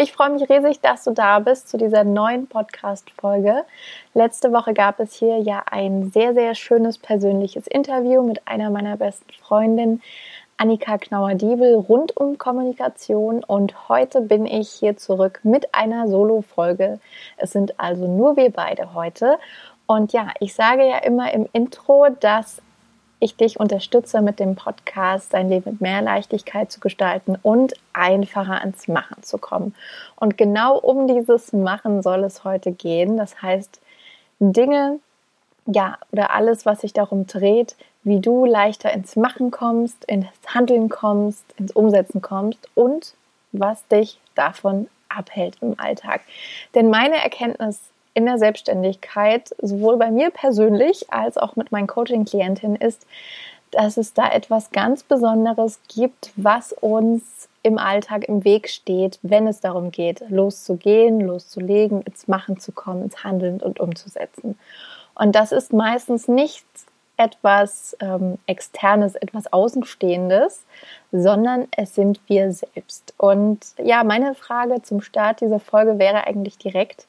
Ich freue mich riesig, dass du da bist zu dieser neuen Podcast-Folge. Letzte Woche gab es hier ja ein sehr, sehr schönes persönliches Interview mit einer meiner besten Freundinnen, Annika Knauer-Diebel, rund um Kommunikation. Und heute bin ich hier zurück mit einer Solo-Folge. Es sind also nur wir beide heute. Und ja, ich sage ja immer im Intro, dass ich dich unterstütze mit dem Podcast, dein Leben mit mehr Leichtigkeit zu gestalten und einfacher ans Machen zu kommen. Und genau um dieses Machen soll es heute gehen. Das heißt, Dinge, ja, oder alles, was sich darum dreht, wie du leichter ins Machen kommst, ins Handeln kommst, ins Umsetzen kommst und was dich davon abhält im Alltag. Denn meine Erkenntnis in der Selbstständigkeit, sowohl bei mir persönlich als auch mit meinen Coaching-Klientinnen, ist, dass es da etwas ganz Besonderes gibt, was uns im Alltag im Weg steht, wenn es darum geht, loszugehen, loszulegen, ins Machen zu kommen, ins Handeln und umzusetzen. Und das ist meistens nicht etwas ähm, Externes, etwas Außenstehendes, sondern es sind wir selbst. Und ja, meine Frage zum Start dieser Folge wäre eigentlich direkt,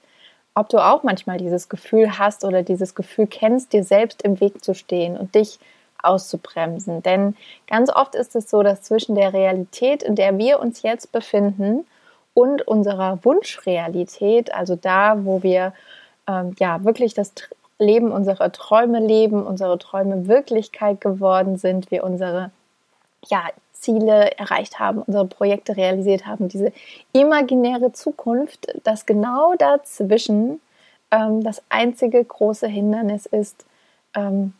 ob du auch manchmal dieses Gefühl hast oder dieses Gefühl kennst, dir selbst im Weg zu stehen und dich auszubremsen. Denn ganz oft ist es so, dass zwischen der Realität, in der wir uns jetzt befinden, und unserer Wunschrealität, also da, wo wir ähm, ja wirklich das Leben unserer Träume leben, unsere Träume Wirklichkeit geworden sind, wir unsere ja, Ziele erreicht haben, unsere Projekte realisiert haben, diese imaginäre Zukunft, dass genau dazwischen ähm, das einzige große Hindernis ist, ähm,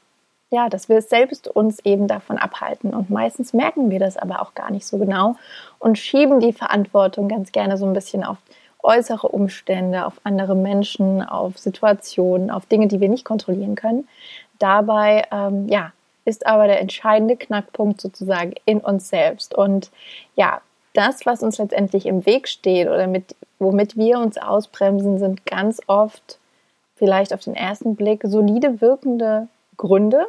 ja, dass wir selbst uns eben davon abhalten. Und meistens merken wir das aber auch gar nicht so genau und schieben die Verantwortung ganz gerne so ein bisschen auf äußere Umstände, auf andere Menschen, auf Situationen, auf Dinge, die wir nicht kontrollieren können. Dabei, ähm, ja, ist aber der entscheidende Knackpunkt sozusagen in uns selbst. Und ja, das, was uns letztendlich im Weg steht oder mit, womit wir uns ausbremsen, sind ganz oft vielleicht auf den ersten Blick solide wirkende Gründe,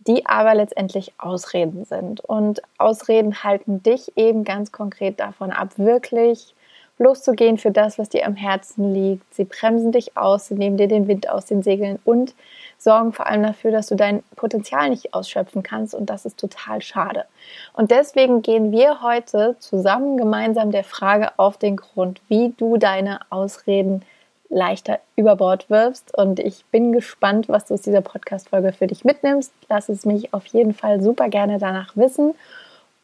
die aber letztendlich Ausreden sind. Und Ausreden halten dich eben ganz konkret davon ab, wirklich loszugehen für das, was dir am Herzen liegt. Sie bremsen dich aus, sie nehmen dir den Wind aus den Segeln und sorgen vor allem dafür, dass du dein Potenzial nicht ausschöpfen kannst und das ist total schade. Und deswegen gehen wir heute zusammen gemeinsam der Frage auf den Grund, wie du deine Ausreden leichter über Bord wirfst. Und ich bin gespannt, was du aus dieser Podcast-Folge für dich mitnimmst. Lass es mich auf jeden Fall super gerne danach wissen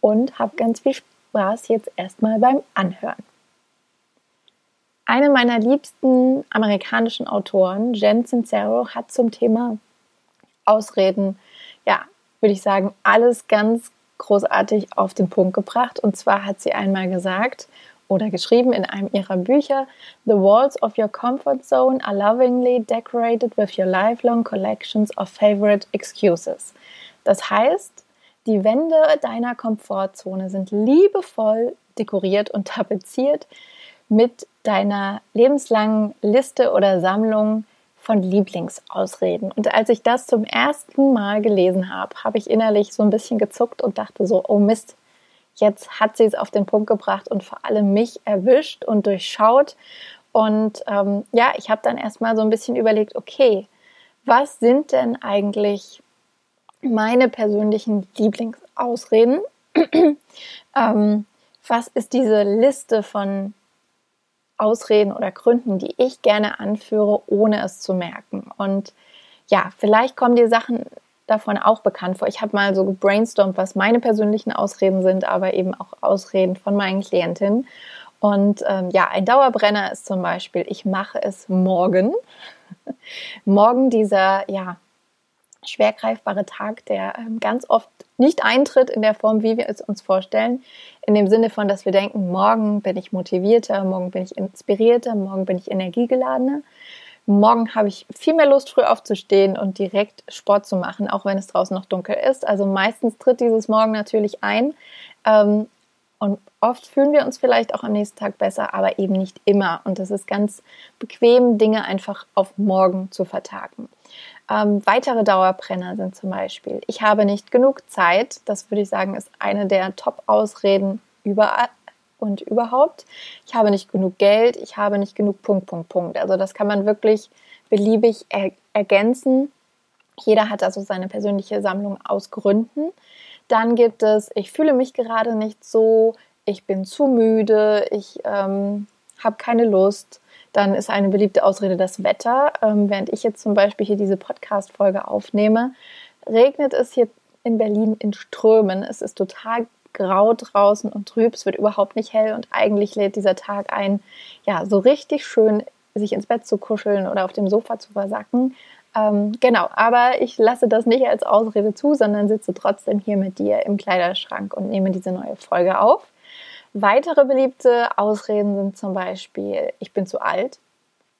und hab ganz viel Spaß jetzt erstmal beim Anhören. Eine meiner liebsten amerikanischen Autoren, Jen Sincero, hat zum Thema Ausreden, ja, würde ich sagen, alles ganz großartig auf den Punkt gebracht. Und zwar hat sie einmal gesagt oder geschrieben in einem ihrer Bücher, The walls of your comfort zone are lovingly decorated with your lifelong collections of favorite excuses. Das heißt, die Wände deiner Komfortzone sind liebevoll dekoriert und tapeziert mit deiner lebenslangen Liste oder Sammlung von Lieblingsausreden. Und als ich das zum ersten Mal gelesen habe, habe ich innerlich so ein bisschen gezuckt und dachte so, oh Mist, jetzt hat sie es auf den Punkt gebracht und vor allem mich erwischt und durchschaut. Und ähm, ja, ich habe dann erstmal so ein bisschen überlegt, okay, was sind denn eigentlich meine persönlichen Lieblingsausreden? ähm, was ist diese Liste von Ausreden oder Gründen, die ich gerne anführe, ohne es zu merken. Und ja, vielleicht kommen dir Sachen davon auch bekannt vor. Ich habe mal so gebrainstormt, was meine persönlichen Ausreden sind, aber eben auch Ausreden von meinen Klientinnen. Und ähm, ja, ein Dauerbrenner ist zum Beispiel, ich mache es morgen. morgen dieser, ja, schwer greifbare Tag, der ähm, ganz oft nicht eintritt in der Form, wie wir es uns vorstellen. In dem Sinne von, dass wir denken, morgen bin ich motivierter, morgen bin ich inspirierter, morgen bin ich energiegeladener. Morgen habe ich viel mehr Lust, früh aufzustehen und direkt Sport zu machen, auch wenn es draußen noch dunkel ist. Also meistens tritt dieses Morgen natürlich ein. Ähm, und oft fühlen wir uns vielleicht auch am nächsten Tag besser, aber eben nicht immer. Und es ist ganz bequem, Dinge einfach auf morgen zu vertagen. Ähm, weitere Dauerbrenner sind zum Beispiel, ich habe nicht genug Zeit. Das würde ich sagen, ist eine der Top-Ausreden überall und überhaupt. Ich habe nicht genug Geld, ich habe nicht genug Punkt, Punkt, Punkt. Also das kann man wirklich beliebig er ergänzen. Jeder hat also seine persönliche Sammlung aus Gründen. Dann gibt es, ich fühle mich gerade nicht so, ich bin zu müde, ich ähm, habe keine Lust. Dann ist eine beliebte Ausrede das Wetter. Ähm, während ich jetzt zum Beispiel hier diese Podcast-Folge aufnehme, regnet es hier in Berlin in Strömen. Es ist total grau draußen und trüb, es wird überhaupt nicht hell und eigentlich lädt dieser Tag ein, ja, so richtig schön sich ins Bett zu kuscheln oder auf dem Sofa zu versacken. Ähm, genau, aber ich lasse das nicht als Ausrede zu, sondern sitze trotzdem hier mit dir im Kleiderschrank und nehme diese neue Folge auf. Weitere beliebte Ausreden sind zum Beispiel, ich bin zu alt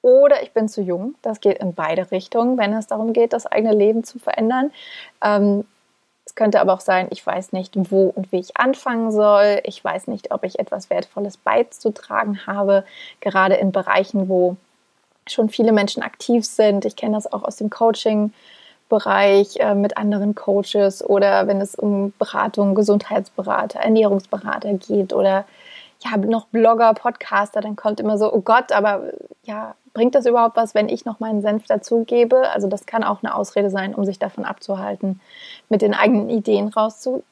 oder ich bin zu jung. Das geht in beide Richtungen, wenn es darum geht, das eigene Leben zu verändern. Ähm, es könnte aber auch sein, ich weiß nicht, wo und wie ich anfangen soll. Ich weiß nicht, ob ich etwas Wertvolles beizutragen habe, gerade in Bereichen, wo schon viele Menschen aktiv sind. Ich kenne das auch aus dem Coaching-Bereich äh, mit anderen Coaches oder wenn es um Beratung, Gesundheitsberater, Ernährungsberater geht oder ja, noch Blogger, Podcaster, dann kommt immer so, oh Gott, aber ja, bringt das überhaupt was, wenn ich noch meinen Senf dazugebe? Also das kann auch eine Ausrede sein, um sich davon abzuhalten, mit den eigenen Ideen rauszugehen.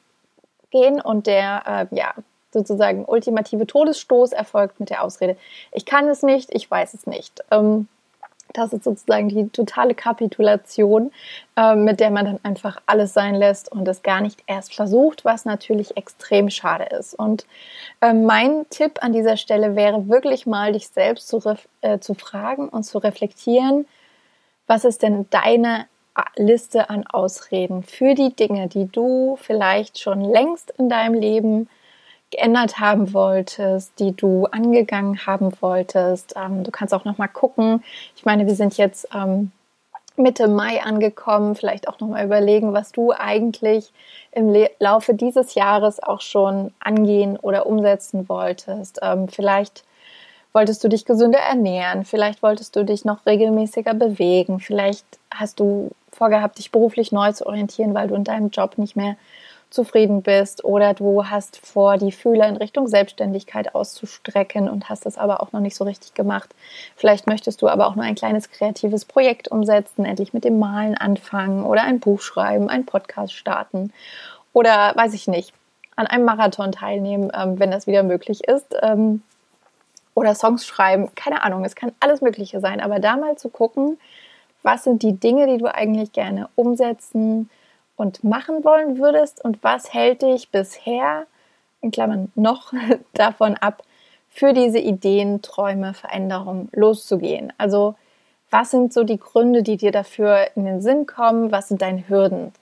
Und der, äh, ja, sozusagen ultimative Todesstoß erfolgt mit der Ausrede, ich kann es nicht, ich weiß es nicht. Ähm, das ist sozusagen die totale Kapitulation, äh, mit der man dann einfach alles sein lässt und es gar nicht erst versucht, was natürlich extrem schade ist. Und äh, mein Tipp an dieser Stelle wäre wirklich mal, dich selbst zu, äh, zu fragen und zu reflektieren, was ist denn deine Liste an Ausreden für die Dinge, die du vielleicht schon längst in deinem Leben geändert haben wolltest, die du angegangen haben wolltest. Ähm, du kannst auch noch mal gucken. Ich meine, wir sind jetzt ähm, Mitte Mai angekommen. Vielleicht auch noch mal überlegen, was du eigentlich im Le Laufe dieses Jahres auch schon angehen oder umsetzen wolltest. Ähm, vielleicht wolltest du dich gesünder ernähren. Vielleicht wolltest du dich noch regelmäßiger bewegen. Vielleicht hast du vorgehabt, dich beruflich neu zu orientieren, weil du in deinem Job nicht mehr zufrieden bist oder du hast vor, die Fühler in Richtung Selbstständigkeit auszustrecken und hast es aber auch noch nicht so richtig gemacht. Vielleicht möchtest du aber auch nur ein kleines kreatives Projekt umsetzen, endlich mit dem Malen anfangen oder ein Buch schreiben, einen Podcast starten oder weiß ich nicht, an einem Marathon teilnehmen, ähm, wenn das wieder möglich ist. Ähm, oder Songs schreiben, keine Ahnung, es kann alles Mögliche sein, aber da mal zu gucken, was sind die Dinge, die du eigentlich gerne umsetzen und machen wollen würdest und was hält dich bisher, in Klammern noch, davon ab, für diese Ideen, Träume, Veränderungen loszugehen? Also was sind so die Gründe, die dir dafür in den Sinn kommen? Was sind deine Hürden?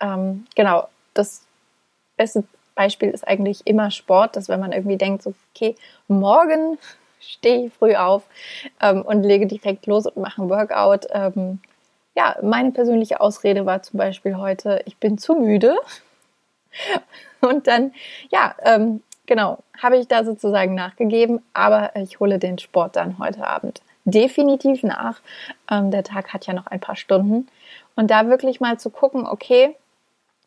Ähm, genau, das beste Beispiel ist eigentlich immer Sport, dass wenn man irgendwie denkt, so, okay, morgen stehe ich früh auf ähm, und lege direkt los und mache ein Workout, ähm, ja, meine persönliche Ausrede war zum Beispiel heute, ich bin zu müde. Und dann, ja, ähm, genau, habe ich da sozusagen nachgegeben, aber ich hole den Sport dann heute Abend definitiv nach. Ähm, der Tag hat ja noch ein paar Stunden. Und da wirklich mal zu gucken, okay,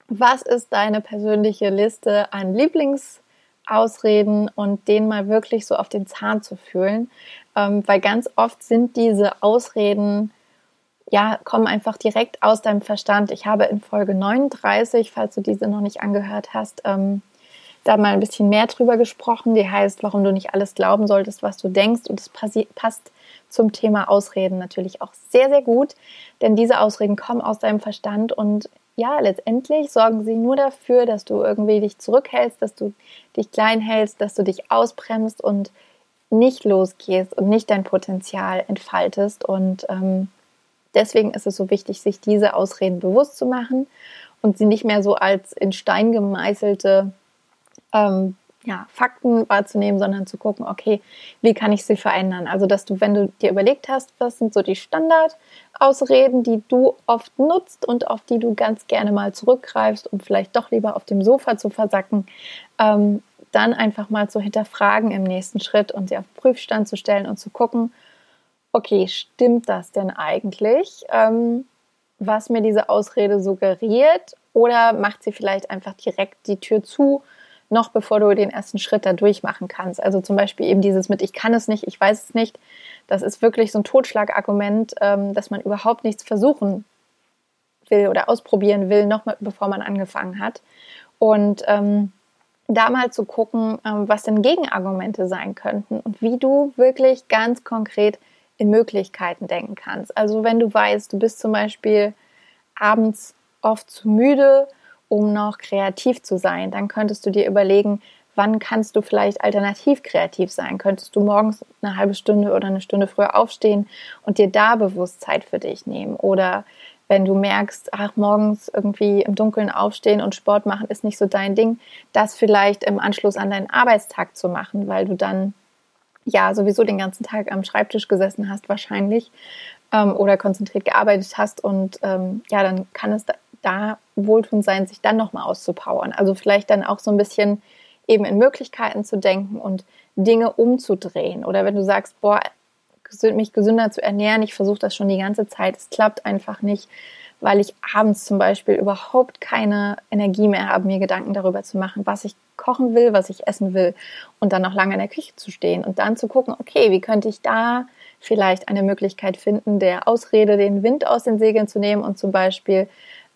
was ist deine persönliche Liste an Lieblingsausreden und den mal wirklich so auf den Zahn zu fühlen. Ähm, weil ganz oft sind diese Ausreden ja, kommen einfach direkt aus deinem Verstand. Ich habe in Folge 39, falls du diese noch nicht angehört hast, ähm, da mal ein bisschen mehr drüber gesprochen. Die heißt, warum du nicht alles glauben solltest, was du denkst. Und es passt zum Thema Ausreden natürlich auch sehr, sehr gut, denn diese Ausreden kommen aus deinem Verstand und ja, letztendlich sorgen sie nur dafür, dass du irgendwie dich zurückhältst, dass du dich klein hältst, dass du dich ausbremst und nicht losgehst und nicht dein Potenzial entfaltest. Und ähm, Deswegen ist es so wichtig, sich diese Ausreden bewusst zu machen und sie nicht mehr so als in Stein gemeißelte ähm, ja, Fakten wahrzunehmen, sondern zu gucken, okay, wie kann ich sie verändern? Also, dass du, wenn du dir überlegt hast, was sind so die Standardausreden, die du oft nutzt und auf die du ganz gerne mal zurückgreifst, um vielleicht doch lieber auf dem Sofa zu versacken, ähm, dann einfach mal zu hinterfragen im nächsten Schritt und sie auf Prüfstand zu stellen und zu gucken, okay, stimmt das denn eigentlich, ähm, was mir diese Ausrede suggeriert? Oder macht sie vielleicht einfach direkt die Tür zu? noch bevor du den ersten Schritt da durchmachen kannst. Also zum Beispiel eben dieses mit, ich kann es nicht, ich weiß es nicht. Das ist wirklich so ein Totschlagargument, ähm, dass man überhaupt nichts versuchen will oder ausprobieren will, noch mal, bevor man angefangen hat. Und ähm, da mal zu gucken, ähm, was denn Gegenargumente sein könnten und wie du wirklich ganz konkret in Möglichkeiten denken kannst. Also wenn du weißt, du bist zum Beispiel abends oft zu müde um noch kreativ zu sein. Dann könntest du dir überlegen, wann kannst du vielleicht alternativ kreativ sein? Könntest du morgens eine halbe Stunde oder eine Stunde früher aufstehen und dir da bewusst Zeit für dich nehmen? Oder wenn du merkst, ach, morgens irgendwie im Dunkeln aufstehen und Sport machen ist nicht so dein Ding, das vielleicht im Anschluss an deinen Arbeitstag zu machen, weil du dann ja sowieso den ganzen Tag am Schreibtisch gesessen hast wahrscheinlich ähm, oder konzentriert gearbeitet hast und ähm, ja, dann kann es da wohltun sein, sich dann nochmal auszupowern. Also vielleicht dann auch so ein bisschen eben in Möglichkeiten zu denken und Dinge umzudrehen. Oder wenn du sagst, boah, mich gesünder zu ernähren, ich versuche das schon die ganze Zeit, es klappt einfach nicht, weil ich abends zum Beispiel überhaupt keine Energie mehr habe, mir Gedanken darüber zu machen, was ich kochen will, was ich essen will und dann noch lange in der Küche zu stehen und dann zu gucken, okay, wie könnte ich da vielleicht eine Möglichkeit finden, der Ausrede den Wind aus den Segeln zu nehmen und zum Beispiel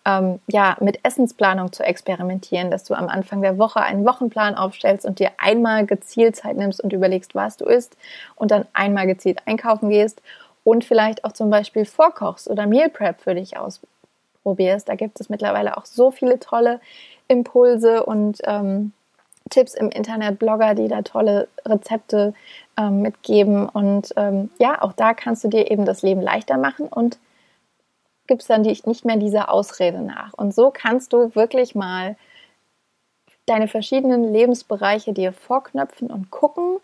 ähm, ja, mit Essensplanung zu experimentieren, dass du am Anfang der Woche einen Wochenplan aufstellst und dir einmal gezielt Zeit nimmst und überlegst, was du isst und dann einmal gezielt einkaufen gehst und vielleicht auch zum Beispiel vorkochst oder Meal Prep für dich ausprobierst. Da gibt es mittlerweile auch so viele tolle Impulse und ähm, Tipps im Internet, Blogger, die da tolle Rezepte ähm, mitgeben. Und ähm, ja, auch da kannst du dir eben das Leben leichter machen und gibt es dann die, nicht mehr diese Ausrede nach. Und so kannst du wirklich mal deine verschiedenen Lebensbereiche dir vorknöpfen und gucken,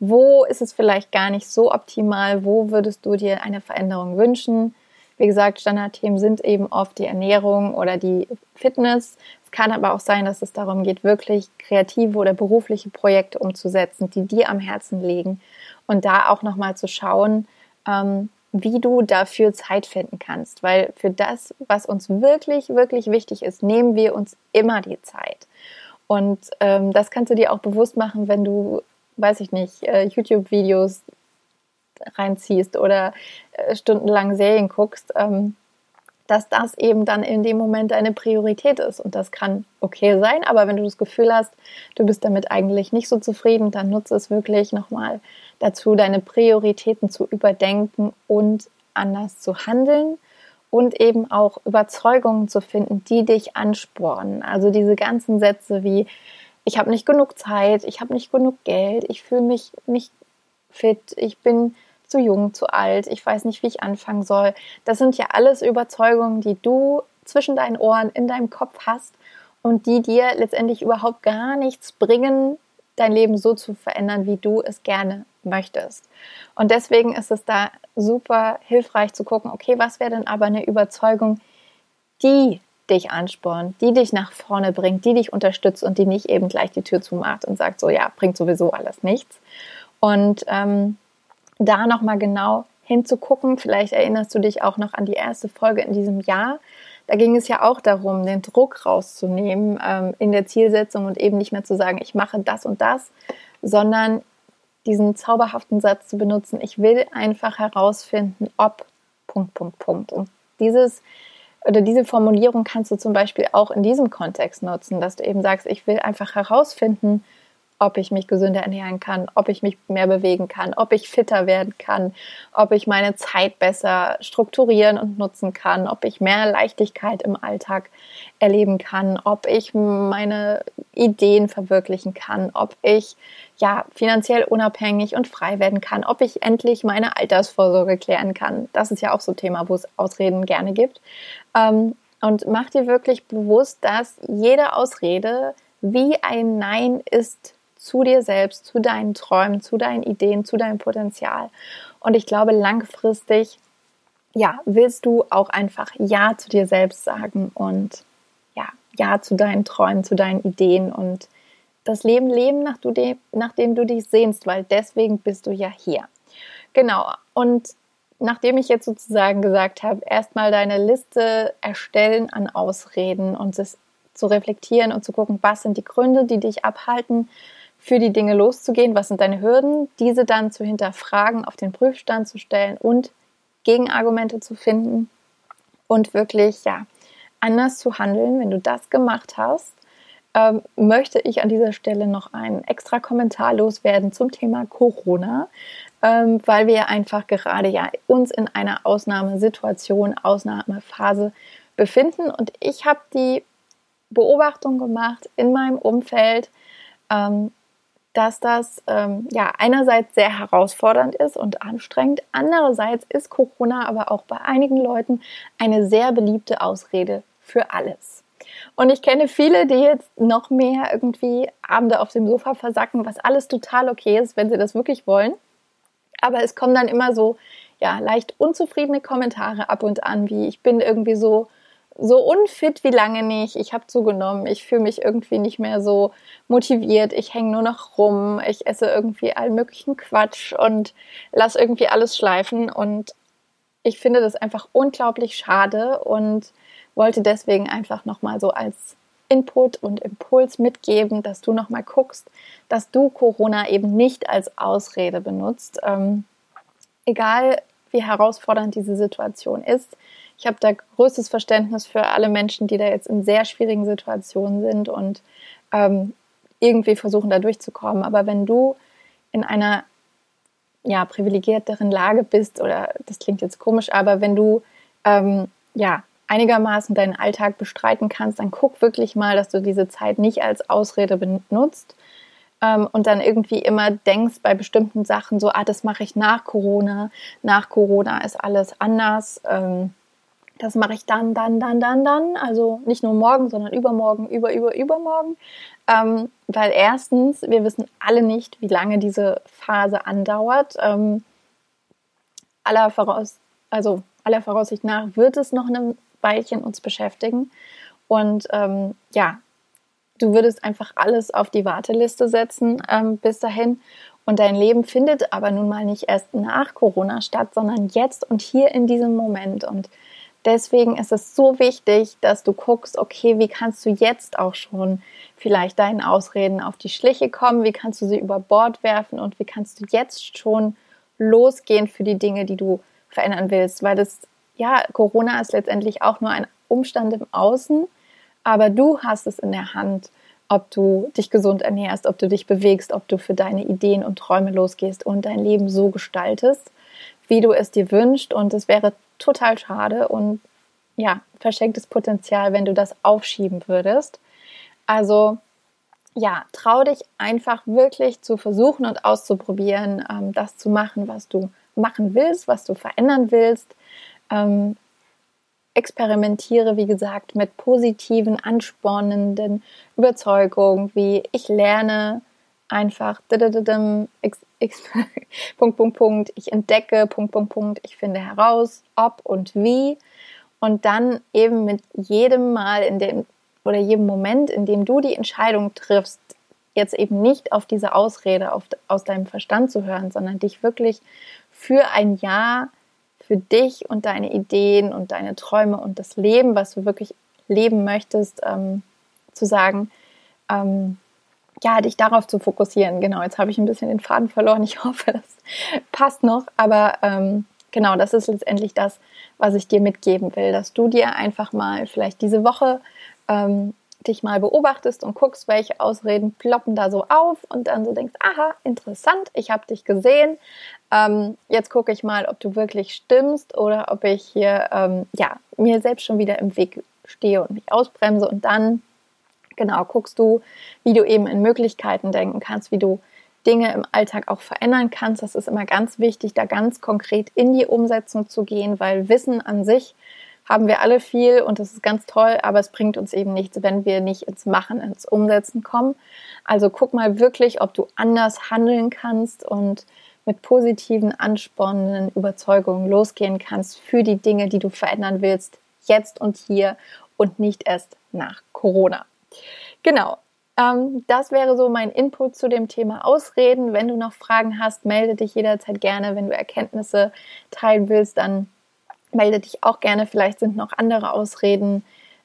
wo ist es vielleicht gar nicht so optimal, wo würdest du dir eine Veränderung wünschen. Wie gesagt, Standardthemen sind eben oft die Ernährung oder die Fitness. Es kann aber auch sein, dass es darum geht, wirklich kreative oder berufliche Projekte umzusetzen, die dir am Herzen liegen. Und da auch nochmal zu schauen, ähm, wie du dafür Zeit finden kannst. Weil für das, was uns wirklich, wirklich wichtig ist, nehmen wir uns immer die Zeit. Und ähm, das kannst du dir auch bewusst machen, wenn du, weiß ich nicht, äh, YouTube-Videos reinziehst oder äh, stundenlang Serien guckst. Ähm, dass das eben dann in dem Moment deine Priorität ist. Und das kann okay sein, aber wenn du das Gefühl hast, du bist damit eigentlich nicht so zufrieden, dann nutze es wirklich nochmal dazu, deine Prioritäten zu überdenken und anders zu handeln und eben auch Überzeugungen zu finden, die dich anspornen. Also diese ganzen Sätze wie, ich habe nicht genug Zeit, ich habe nicht genug Geld, ich fühle mich nicht fit, ich bin zu jung, zu alt, ich weiß nicht, wie ich anfangen soll. Das sind ja alles Überzeugungen, die du zwischen deinen Ohren in deinem Kopf hast und die dir letztendlich überhaupt gar nichts bringen, dein Leben so zu verändern, wie du es gerne möchtest. Und deswegen ist es da super hilfreich zu gucken, okay, was wäre denn aber eine Überzeugung, die dich anspornt, die dich nach vorne bringt, die dich unterstützt und die nicht eben gleich die Tür zumacht und sagt, so ja, bringt sowieso alles nichts. Und ähm, da nochmal genau hinzugucken. Vielleicht erinnerst du dich auch noch an die erste Folge in diesem Jahr. Da ging es ja auch darum, den Druck rauszunehmen ähm, in der Zielsetzung und eben nicht mehr zu sagen, ich mache das und das, sondern diesen zauberhaften Satz zu benutzen, ich will einfach herausfinden, ob Punkt, Punkt, Punkt. Und dieses oder diese Formulierung kannst du zum Beispiel auch in diesem Kontext nutzen, dass du eben sagst, ich will einfach herausfinden, ob ich mich gesünder ernähren kann, ob ich mich mehr bewegen kann, ob ich fitter werden kann, ob ich meine Zeit besser strukturieren und nutzen kann, ob ich mehr Leichtigkeit im Alltag erleben kann, ob ich meine Ideen verwirklichen kann, ob ich ja finanziell unabhängig und frei werden kann, ob ich endlich meine Altersvorsorge klären kann. Das ist ja auch so ein Thema, wo es Ausreden gerne gibt. Ähm, und mach dir wirklich bewusst, dass jede Ausrede wie ein Nein ist zu dir selbst, zu deinen Träumen, zu deinen Ideen, zu deinem Potenzial. Und ich glaube, langfristig, ja, willst du auch einfach Ja zu dir selbst sagen und ja, Ja zu deinen Träumen, zu deinen Ideen und das Leben leben, nach, du de, nach dem du dich sehnst, weil deswegen bist du ja hier. Genau. Und nachdem ich jetzt sozusagen gesagt habe, erstmal deine Liste erstellen an Ausreden und es zu reflektieren und zu gucken, was sind die Gründe, die dich abhalten, für die Dinge loszugehen, was sind deine Hürden, diese dann zu hinterfragen, auf den Prüfstand zu stellen und Gegenargumente zu finden und wirklich, ja, anders zu handeln. Wenn du das gemacht hast, ähm, möchte ich an dieser Stelle noch einen extra Kommentar loswerden zum Thema Corona, ähm, weil wir einfach gerade ja uns in einer Ausnahmesituation, Ausnahmephase befinden. Und ich habe die Beobachtung gemacht in meinem Umfeld, ähm, dass das ähm, ja einerseits sehr herausfordernd ist und anstrengend, andererseits ist Corona aber auch bei einigen Leuten eine sehr beliebte Ausrede für alles. Und ich kenne viele, die jetzt noch mehr irgendwie Abende auf dem Sofa versacken, was alles total okay ist, wenn sie das wirklich wollen. Aber es kommen dann immer so ja leicht unzufriedene Kommentare ab und an, wie ich bin irgendwie so so unfit wie lange nicht. Ich habe zugenommen. Ich fühle mich irgendwie nicht mehr so motiviert. Ich hänge nur noch rum. Ich esse irgendwie allen möglichen Quatsch und lasse irgendwie alles schleifen. Und ich finde das einfach unglaublich schade und wollte deswegen einfach nochmal so als Input und Impuls mitgeben, dass du nochmal guckst, dass du Corona eben nicht als Ausrede benutzt. Ähm, egal wie herausfordernd diese Situation ist, ich habe da größtes Verständnis für alle Menschen, die da jetzt in sehr schwierigen Situationen sind und ähm, irgendwie versuchen, da durchzukommen. Aber wenn du in einer ja, privilegierteren Lage bist, oder das klingt jetzt komisch, aber wenn du ähm, ja einigermaßen deinen Alltag bestreiten kannst, dann guck wirklich mal, dass du diese Zeit nicht als Ausrede benutzt ähm, und dann irgendwie immer denkst bei bestimmten Sachen so, ah, das mache ich nach Corona, nach Corona ist alles anders. Ähm, das mache ich dann, dann, dann, dann, dann. Also nicht nur morgen, sondern übermorgen, über, über, übermorgen. Ähm, weil erstens, wir wissen alle nicht, wie lange diese Phase andauert. Ähm, aller, Voraus also aller Voraussicht nach wird es noch ein Weilchen uns beschäftigen. Und ähm, ja, du würdest einfach alles auf die Warteliste setzen ähm, bis dahin. Und dein Leben findet aber nun mal nicht erst nach Corona statt, sondern jetzt und hier in diesem Moment. Und Deswegen ist es so wichtig, dass du guckst, okay, wie kannst du jetzt auch schon vielleicht deinen Ausreden auf die Schliche kommen, wie kannst du sie über Bord werfen? Und wie kannst du jetzt schon losgehen für die Dinge, die du verändern willst, weil das, ja, Corona ist letztendlich auch nur ein Umstand im Außen, aber du hast es in der Hand, ob du dich gesund ernährst, ob du dich bewegst, ob du für deine Ideen und Träume losgehst und dein Leben so gestaltest, wie du es dir wünschst. Und es wäre total schade und ja, verschenktes Potenzial, wenn du das aufschieben würdest. Also ja, trau dich einfach wirklich zu versuchen und auszuprobieren, ähm, das zu machen, was du machen willst, was du verändern willst. Ähm, experimentiere, wie gesagt, mit positiven, anspornenden Überzeugungen, wie ich lerne einfach Punkt, Punkt, Punkt, ich entdecke, Punkt, Punkt, Punkt, ich finde heraus, ob und wie. Und dann eben mit jedem Mal in dem oder jedem Moment, in dem du die Entscheidung triffst, jetzt eben nicht auf diese Ausrede auf, aus deinem Verstand zu hören, sondern dich wirklich für ein Jahr für dich und deine Ideen und deine Träume und das Leben, was du wirklich leben möchtest, ähm, zu sagen, ähm, ja, dich darauf zu fokussieren. Genau, jetzt habe ich ein bisschen den Faden verloren. Ich hoffe, das passt noch. Aber ähm, genau, das ist letztendlich das, was ich dir mitgeben will, dass du dir einfach mal vielleicht diese Woche ähm, dich mal beobachtest und guckst, welche Ausreden ploppen da so auf und dann so denkst, aha, interessant, ich habe dich gesehen. Ähm, jetzt gucke ich mal, ob du wirklich stimmst oder ob ich hier ähm, ja mir selbst schon wieder im Weg stehe und mich ausbremse und dann genau guckst du, wie du eben in Möglichkeiten denken kannst, wie du Dinge im Alltag auch verändern kannst. Das ist immer ganz wichtig, da ganz konkret in die Umsetzung zu gehen, weil Wissen an sich haben wir alle viel und das ist ganz toll, aber es bringt uns eben nichts, wenn wir nicht ins Machen, ins Umsetzen kommen. Also guck mal wirklich, ob du anders handeln kannst und mit positiven, anspornenden Überzeugungen losgehen kannst für die Dinge, die du verändern willst, jetzt und hier und nicht erst nach Corona. Genau, ähm, das wäre so mein Input zu dem Thema Ausreden. Wenn du noch Fragen hast, melde dich jederzeit gerne. Wenn du Erkenntnisse teilen willst, dann melde dich auch gerne. Vielleicht sind noch andere Ausreden,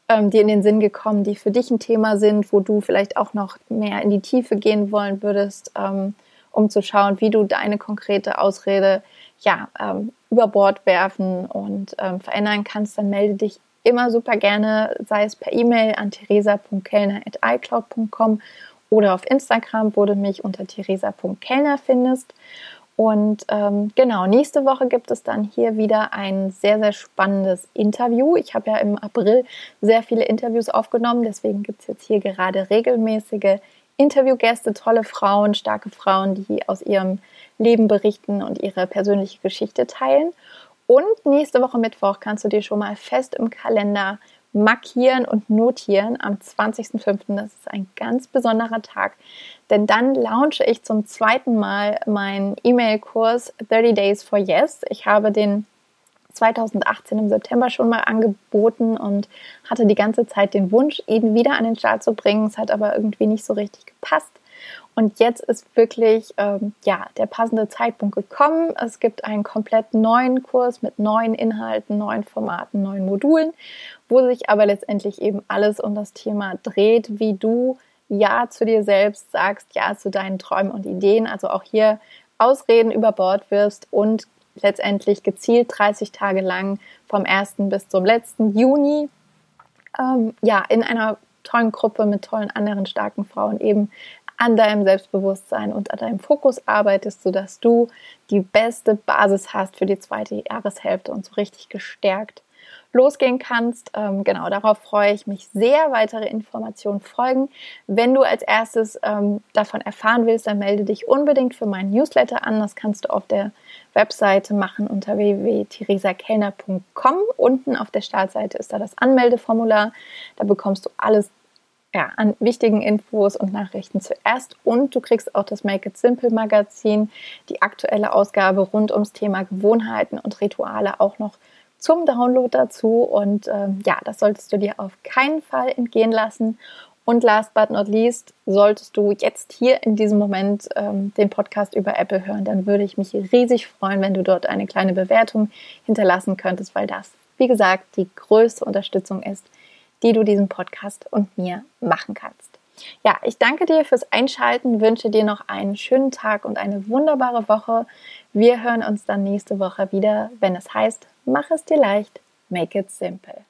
ähm, die in den Sinn gekommen, die für dich ein Thema sind, wo du vielleicht auch noch mehr in die Tiefe gehen wollen würdest, ähm, um zu schauen, wie du deine konkrete Ausrede ja, ähm, über Bord werfen und ähm, verändern kannst, dann melde dich immer super gerne, sei es per E-Mail an theresa.kellner.icloud.com oder auf Instagram, wo du mich unter theresa.kellner findest. Und ähm, genau, nächste Woche gibt es dann hier wieder ein sehr, sehr spannendes Interview. Ich habe ja im April sehr viele Interviews aufgenommen, deswegen gibt es jetzt hier gerade regelmäßige Interviewgäste, tolle Frauen, starke Frauen, die aus ihrem Leben berichten und ihre persönliche Geschichte teilen. Und nächste Woche Mittwoch kannst du dir schon mal fest im Kalender markieren und notieren am 20.05. Das ist ein ganz besonderer Tag, denn dann launche ich zum zweiten Mal meinen E-Mail-Kurs 30 Days for Yes. Ich habe den 2018 im September schon mal angeboten und hatte die ganze Zeit den Wunsch, ihn wieder an den Start zu bringen. Es hat aber irgendwie nicht so richtig gepasst. Und jetzt ist wirklich ähm, ja, der passende Zeitpunkt gekommen. Es gibt einen komplett neuen Kurs mit neuen Inhalten, neuen Formaten, neuen Modulen, wo sich aber letztendlich eben alles um das Thema dreht, wie du Ja zu dir selbst sagst, Ja zu deinen Träumen und Ideen. Also auch hier Ausreden über Bord wirst und letztendlich gezielt 30 Tage lang vom 1. bis zum letzten Juni ähm, ja, in einer tollen Gruppe mit tollen anderen starken Frauen eben an deinem Selbstbewusstsein und an deinem Fokus arbeitest, sodass du die beste Basis hast für die zweite Jahreshälfte und so richtig gestärkt losgehen kannst. Ähm, genau, darauf freue ich mich sehr. Weitere Informationen folgen. Wenn du als erstes ähm, davon erfahren willst, dann melde dich unbedingt für meinen Newsletter an. Das kannst du auf der Webseite machen unter www.theresakellner.com. Unten auf der Startseite ist da das Anmeldeformular. Da bekommst du alles ja, an wichtigen Infos und Nachrichten zuerst. Und du kriegst auch das Make It Simple Magazin, die aktuelle Ausgabe rund ums Thema Gewohnheiten und Rituale auch noch zum Download dazu. Und ähm, ja, das solltest du dir auf keinen Fall entgehen lassen. Und last but not least, solltest du jetzt hier in diesem Moment ähm, den Podcast über Apple hören, dann würde ich mich riesig freuen, wenn du dort eine kleine Bewertung hinterlassen könntest, weil das, wie gesagt, die größte Unterstützung ist, die du diesem Podcast und mir machen kannst. Ja, ich danke dir fürs Einschalten, wünsche dir noch einen schönen Tag und eine wunderbare Woche. Wir hören uns dann nächste Woche wieder, wenn es heißt, mach es dir leicht, make it simple.